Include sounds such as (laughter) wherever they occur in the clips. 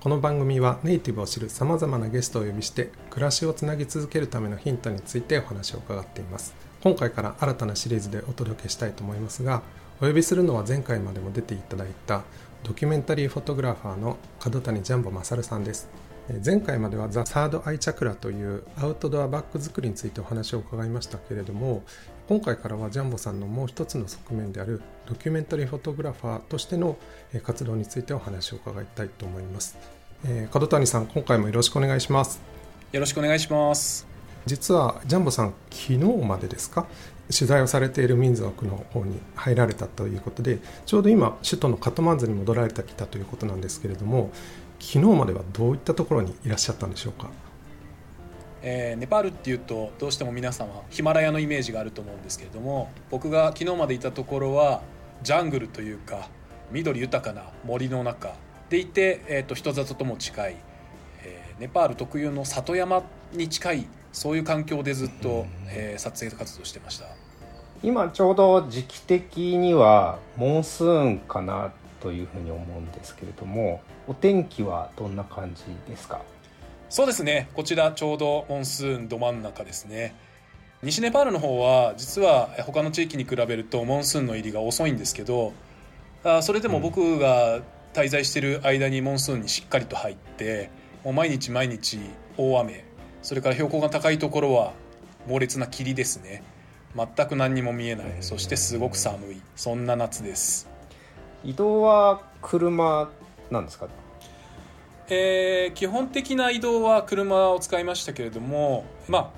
この番組はネイティブを知るさまざまなゲストをお呼びして暮らしをつなぎ続けるためのヒントについてお話を伺っています。今回から新たなシリーズでお届けしたいと思いますがお呼びするのは前回までも出ていただいたドキュメンタリーフォトグラファーの角谷ジャンボ勝さんです。前回まではザ・サード・アイ・チャクラというアウトドアバッグ作りについてお話を伺いましたけれども今回からはジャンボさんのもう一つの側面であるドキュメンタリーフォトグラファーとしての活動についてお話を伺いたいと思います、えー、角谷さん今回もよろしくお願いします。よろしくお願いします。実はジャンボさん昨日までですか？取材をされている民族の方に入られたということでちょうど今首都のカトマンズに戻られてきたということなんですけれども昨日まではどういったところにいらっしゃったんでしょうか？えー、ネパールっていうとどうしても皆様ヒマラヤのイメージがあると思うんですけれども僕が昨日までいたところはジャングルというか緑豊かな森の中でいて、えーと、人里とも近い、えー、ネパール特有の里山に近いそういう環境でずっと、えー、撮影活動してました。今ちょうど時期的にはモンスーンかなというふうに思うんですけれどもお天気はどんな感じですか？そうですね。こちらちょうどモンスーンど真ん中ですね。西ネパールの方は実は他の地域に比べるとモンスーンの入りが遅いんですけどあそれでも僕が滞在している間にモンスーンにしっかりと入ってもう毎日毎日大雨それから標高が高いところは猛烈な霧ですね。全く何にも見えない。そしてすごく寒い。そんな夏です。移動は車なんですか？えー、基本的な移動は車を使いましたけれども、まあ、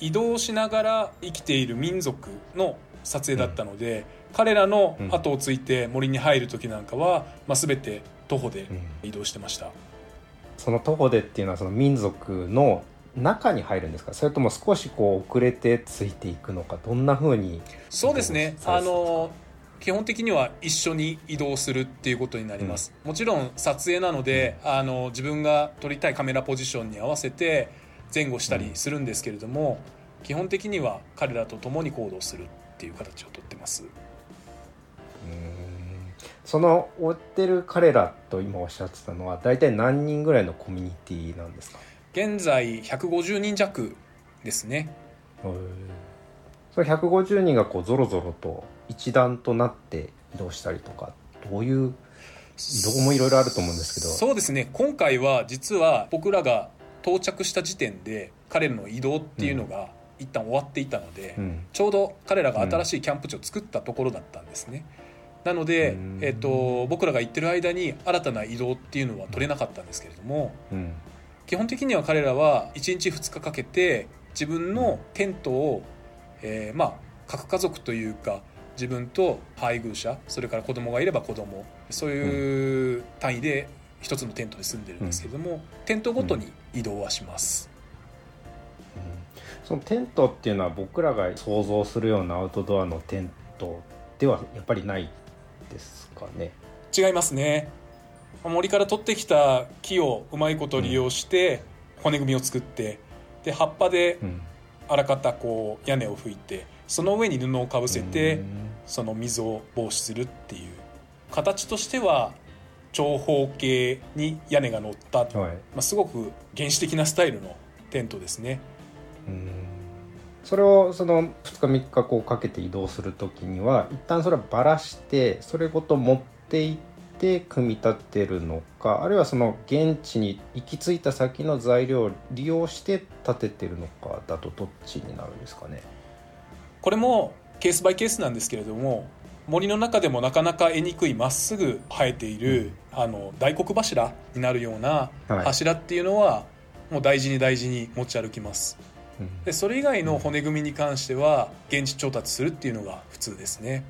移動しながら生きている民族の撮影だったので、うん、彼らの後をついて森に入る時なんかは、まあ、全て徒歩で移動してました、うん、その徒歩でっていうのはその民族の中に入るんですか？それとも少しこう遅れてついていくのかどんなふうにそうですね。あの基本的には一緒に移動するっていうことになります、うん、もちろん撮影なので、あの自分が撮りたいカメラポジションに合わせて前後したりするんですけれども、うん、基本的には彼らと共に行動するっていう形をとってます。その追ってる彼らと今おっしゃってたのは大体何人ぐらいのコミュニティなんですか？現在150人弱ですね。それ150人がこうぞろぞろと一団となって移動したりとかどういう移動もいろいろあると思うんですけど。そうですね。今回は実は僕らが到着した時点で彼らの移動っていうのが一旦終わっていたので、うん、ちょうど彼らが新しいキャンプ地を作ったところだったんですね、なので、えーと、僕らが行ってる間に新たな移動っていうのは取れなかったんですけれども、うん、基本的には彼らは1日2日かけて自分のテントを、えー、まあ核家族というか自分と配偶者それから子供がいれば子供。そういう単位で一つのテントで住んでるんですけれども、うん、テントごとに移動はします、うん、そのテントっていうのは僕らが想像するようなアウトドアのテントではやっぱりないですかね。違いますね。森から取ってきた木をうまいこと利用して骨組みを作ってで葉っぱであらかたこう屋根を拭いてその上に布をかぶせてその水を防止するっていう形としては長方形に屋根が乗った、はい、まあ、すごく原始的なスタイルのテントですね。それをその2日3日こうかけて移動する時には一旦それはばらしてそれごと持っていって組み立てるのかあるいはその現地に行き着いた先の材料を利用して建ててるのかだとどっちになるんですかね？これもケースバイケースなんですけれども森の中でもなかなか得にくいまっすぐ生えている、うん、あの大黒柱になるような柱っていうのは、もう大事に大事に持ち歩きます、うん、でそれ以外の骨組みに関しては現地調達するっていうのが普通ですね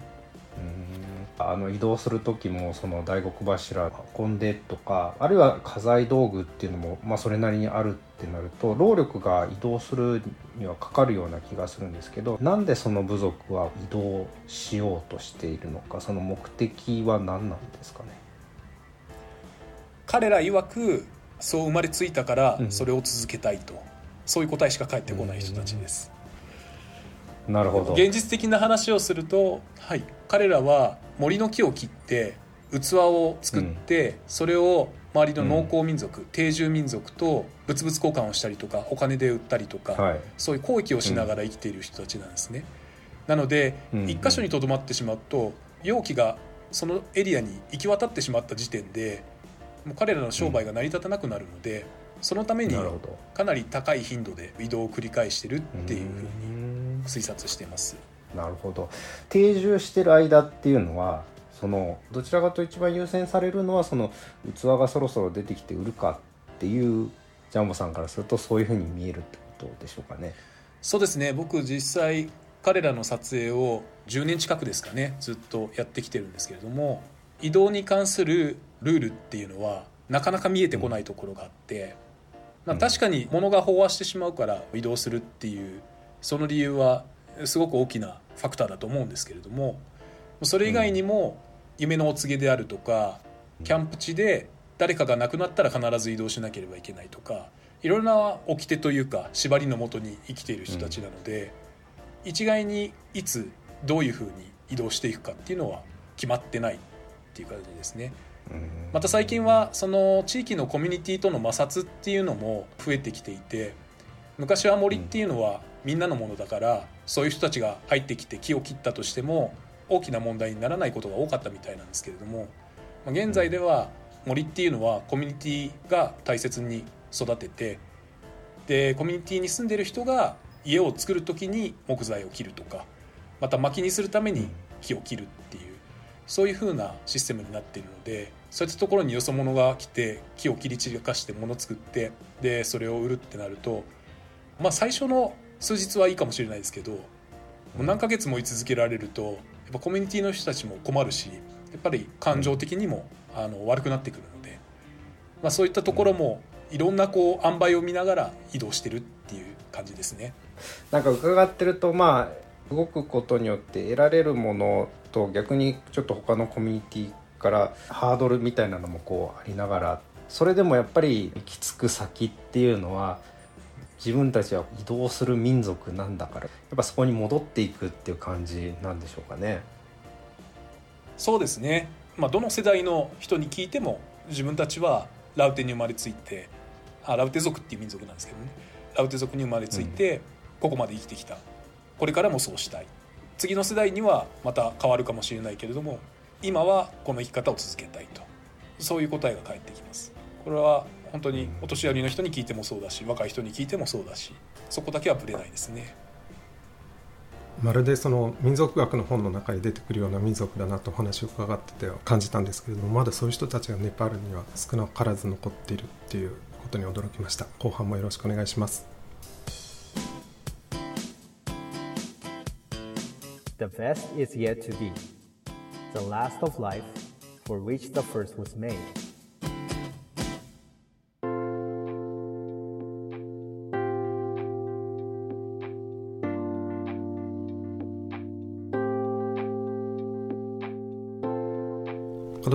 あの移動する時もその大黒柱運んでとかあるいは家財道具っていうのも、まあ、それなりにあるってなると労力が移動するにはかかるような気がするんですけどなんでその部族は移動しようとしているのかその目的は何なんですかね？彼ら曰くそう生まれついたからそれを続けたいと、うん、そういう答えしか返ってこない人たちです。なるほど。現実的な話をすると、はい、彼らは森の木を切って器を作って、うん、それを周りの農耕民族、うん、定住民族と物々交換をしたりとかお金で売ったりとか、はい、そういう交易をしながら生きている人たちなんですね。うん、なので、一箇所にとどまってしまうと容器がそのエリアに行き渡ってしまった時点でもう彼らの商売が成り立たなくなるので、そのためにかなり高い頻度で移動を繰り返してるっていうふうに推察しています。なるほど。定住してる間っていうのはそのどちらかと一番優先されるのはその器がそろそろ出てきて売るかっていうジャンボさんからするとそういうふうに見えるってことでしょうかね。そうですね。僕実際彼らの撮影を10年近くですかねずっとやってきてるんですけれども移動に関するルールっていうのはなかなか見えてこないところがあって、まあ、確かに物が飽和してしまうから移動するっていうその理由はすごく大きなファクターだと思うんですけれどもそれ以外にも夢のお告げであるとかキャンプ地で誰かが亡くなったら必ず移動しなければいけないとかいろんな掟というか縛りのもとに生きている人たちなので、一概にいつどういうふうに移動していくかっていうのは決まってないっていう感じですね。また最近はその地域のコミュニティとの摩擦っていうのも増えてきていて昔は森っていうのはみんなのものだからそういう人たちが入ってきて木を切ったとしても大きな問題にならないことが多かったみたいなんですけれども現在では森っていうのはコミュニティが大切に育ててでコミュニティに住んでる人が家を作る時に木材を切るとかまた薪にするために木を切るっていうそういう風なシステムになっているのでそういったところによそ者が来て木を切り散らかして物作ってでそれを売るってなるとまあ最初の数日はいいかもしれないですけどもう何ヶ月も居続けられるとやっぱコミュニティの人たちも困るしやっぱり感情的にもあの悪くなってくるので、まあ、そういったところもいろんなこう塩梅を見ながら移動してるっていう感じですね。なんか伺ってるとまあ動くことによって得られるものと逆にちょっと他のコミュニティからハードルみたいなのもこうありながらそれでもやっぱり行き着く先っていうのは自分たちは移動する民族なんだからやっぱそこに戻っていくっていう感じなんでしょうかね。そうですね、まあ、どの世代の人に聞いても自分たちはラウテに生まれついてあラウテ族っていう民族なんですけどね。ラウテ族に生まれついてここまで生きてきた、これからもそうしたい。次の世代にはまた変わるかもしれないけれども今はこの生き方を続けたいと。そういう答えが返ってきます。これは本当にお年寄りの人に聞いてもそうだし若い人に聞いてもそうだしそこだけはぶれないですね。まるでその民族学の本の中に出てくるような民族だなとお話を伺ってて感じたんですけれどもまだそういう人たちがネパールには少なからず残っているっていうことに驚きました。後半もよろしくお願いします。The best is yet to be. The last of life for which the first was made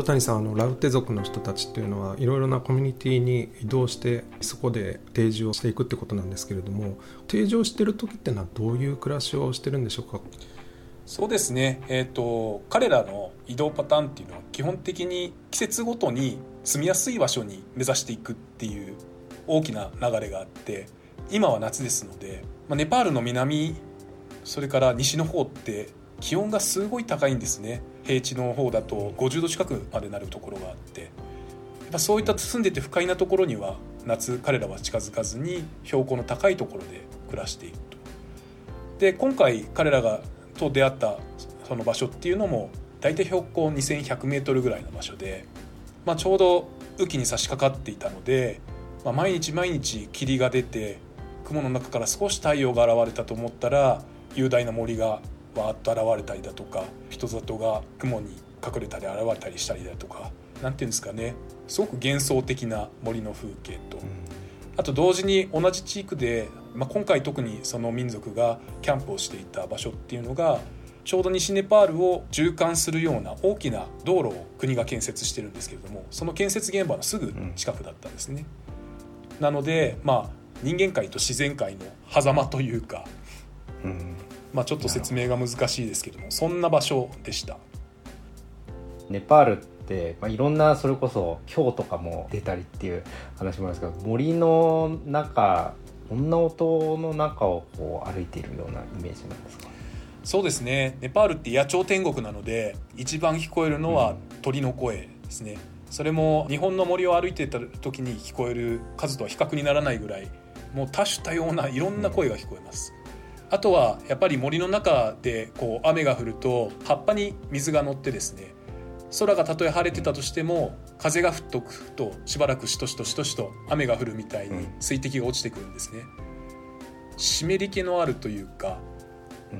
谷さんあのラウテ族の人たちっていうのはいろいろなコミュニティに移動してそこで定住をしていくってことなんですけれども定住してる時ってのはどういう暮らしをしてるんでしょうか？そうですね、えーと、彼らの移動パターンっていうのは基本的に季節ごとに住みやすい場所に目指していくっていう大きな流れがあって今は夏ですので、まあ、ネパールの南それから西の方って気温がすごい高いんですね。平地の方だと50度近くまでなるところがあってやっぱそういった住んでて不快なところには夏彼らは近づかずに標高の高いところで暮らしていくと。で今回彼らがと出会ったその場所っていうのも大体標高 2100m ぐらいの場所で、まあ、ちょうど雨季に差し掛かっていたので、まあ、毎日毎日霧が出て雲の中から少し太陽が現れたと思ったら雄大な森がわーっと現れたりだとか人里が雲に隠れたり現れたりしたりだとか何ていうんですかね。すごく幻想的な森の風景と、あと同時に同じ地区で、まあ、今回特にその民族がキャンプをしていた場所っていうのがちょうど西ネパールを縦貫するような大きな道路を国が建設してるんですけれどもその建設現場のすぐ近くだったんですね。なのでまあ人間界と自然界の狭間というか、うん、まあ、ちょっと説明が難しいですけどもそんな場所でした。ネパールって、まあ、いろんなそれこそ今日とかも出たりっていう話もあるんですけど森の中こんな音の中をこう歩いているようなイメージなんですか？そうですね。ネパールって野鳥天国なので一番聞こえるのは鳥の声ですね、うん、それも日本の森を歩いてた時に聞こえる数とは比較にならないぐらいもう多種多様ないろんな声が聞こえます、うん、あとはやっぱり森の中でこう雨が降ると葉っぱに水が乗ってですね空がたとえ晴れてたとしても風が吹っとくとしばらくしとしとしとしと雨が降るみたいに水滴が落ちてくるんですね、湿り気のあるというか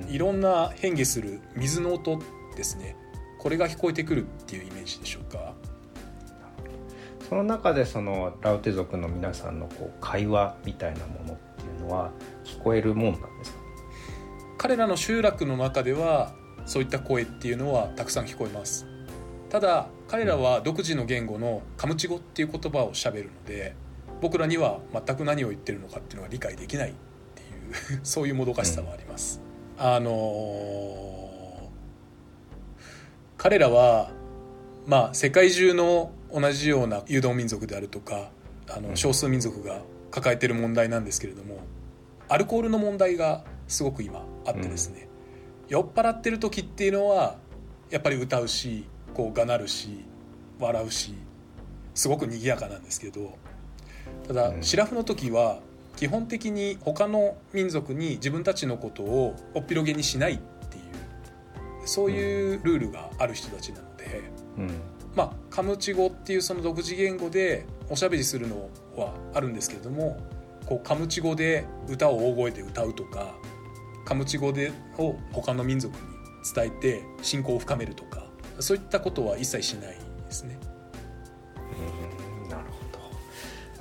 いろんな変化する水の音ですね。これが聞こえてくるっていうイメージでしょうか？その中でそのラウテ族の皆さんのこう会話みたいなものっていうのは聞こえるもんなんですか？彼らの集落の中ではそういった声っていうのはたくさん聞こえます。ただ彼らは独自の言語のカムチ語っていう言葉をしゃべるので僕らには全く何を言ってるのかっていうのが理解できないっていう (laughs) そういうもどかしさもあります、あのー、彼らはまあ世界中の同じような誘導民族であるとかあの少数民族が抱えてる問題なんですけれどもアルコールの問題がすごく今あってですね、うん、酔っ払ってる時っていうのはやっぱり歌うしこうがなるし笑うしすごく賑やかなんですけどただ、うん、シラフの時は基本的に他の民族に自分たちのことをおっぴろげにしないっていうそういうルールがある人たちなので、うん、まあカムチ語っていうその独自言語でおしゃべりするのはあるんですけれどもこうカムチ語で歌を大声で歌うとかカムチ語でを他の民族に伝えて信仰を深めるとかそういったことは一切しないですね。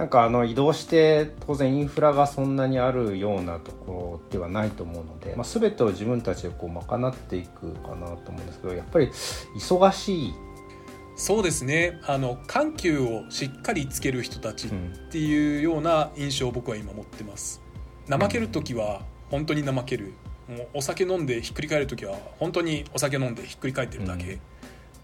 なんかあの移動して当然インフラがそんなにあるようなところではないと思うので、まあ、全てを自分たちでこう賄っていくかなと思うんですけどやっぱり忙しい。そうですね。あの緩急をしっかりつける人たちっていうような印象を僕は今持ってます。怠ける時は本当に怠ける。もうお酒飲んでひっくり返る時は本当にお酒飲んでひっくり返ってるだけ、うん、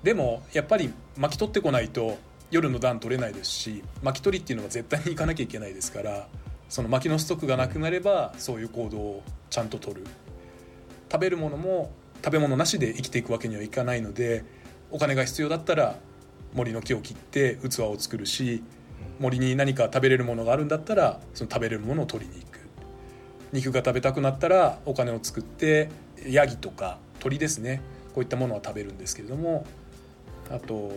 でもやっぱり巻き取ってこないと夜の段取れないですし巻き取りっていうのは絶対に行かなきゃいけないですからその薪のストックがなくなればそういう行動をちゃんと取る。食べるものも食べ物なしで生きていくわけにはいかないのでお金が必要だったら森の木を切って器を作るし森に何か食べれるものがあるんだったらその食べれるものを取りに行く肉が食べたくなったらお金を作ってヤギとか鳥ですね。こういったものは食べるんですけれども。あと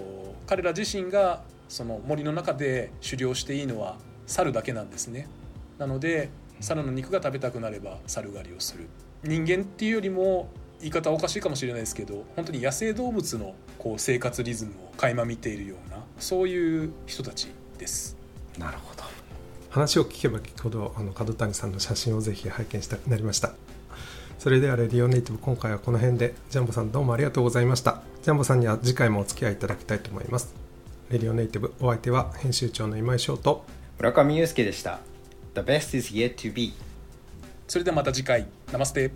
彼ら自身がその森の中で狩猟していいのは猿だけなんですね。なので猿の肉が食べたくなれば猿狩りをする。人間っていうよりも言い方おかしいかもしれないですけど本当に野生動物のこう生活リズムを垣間見ているようなそういう人たちです。なるほど。話を聞けば聞くほどあの角谷さんの写真をぜひ拝見したくなりました。それではレディオネイティブ今回はこの辺でジャンボさんどうもありがとうございました。ジャンボさんには次回もお付き合いいただきたいと思います。レディオネイティブお相手は編集長の今井翔と村上裕介でした。The best is yet to be それではまた次回。ナマステ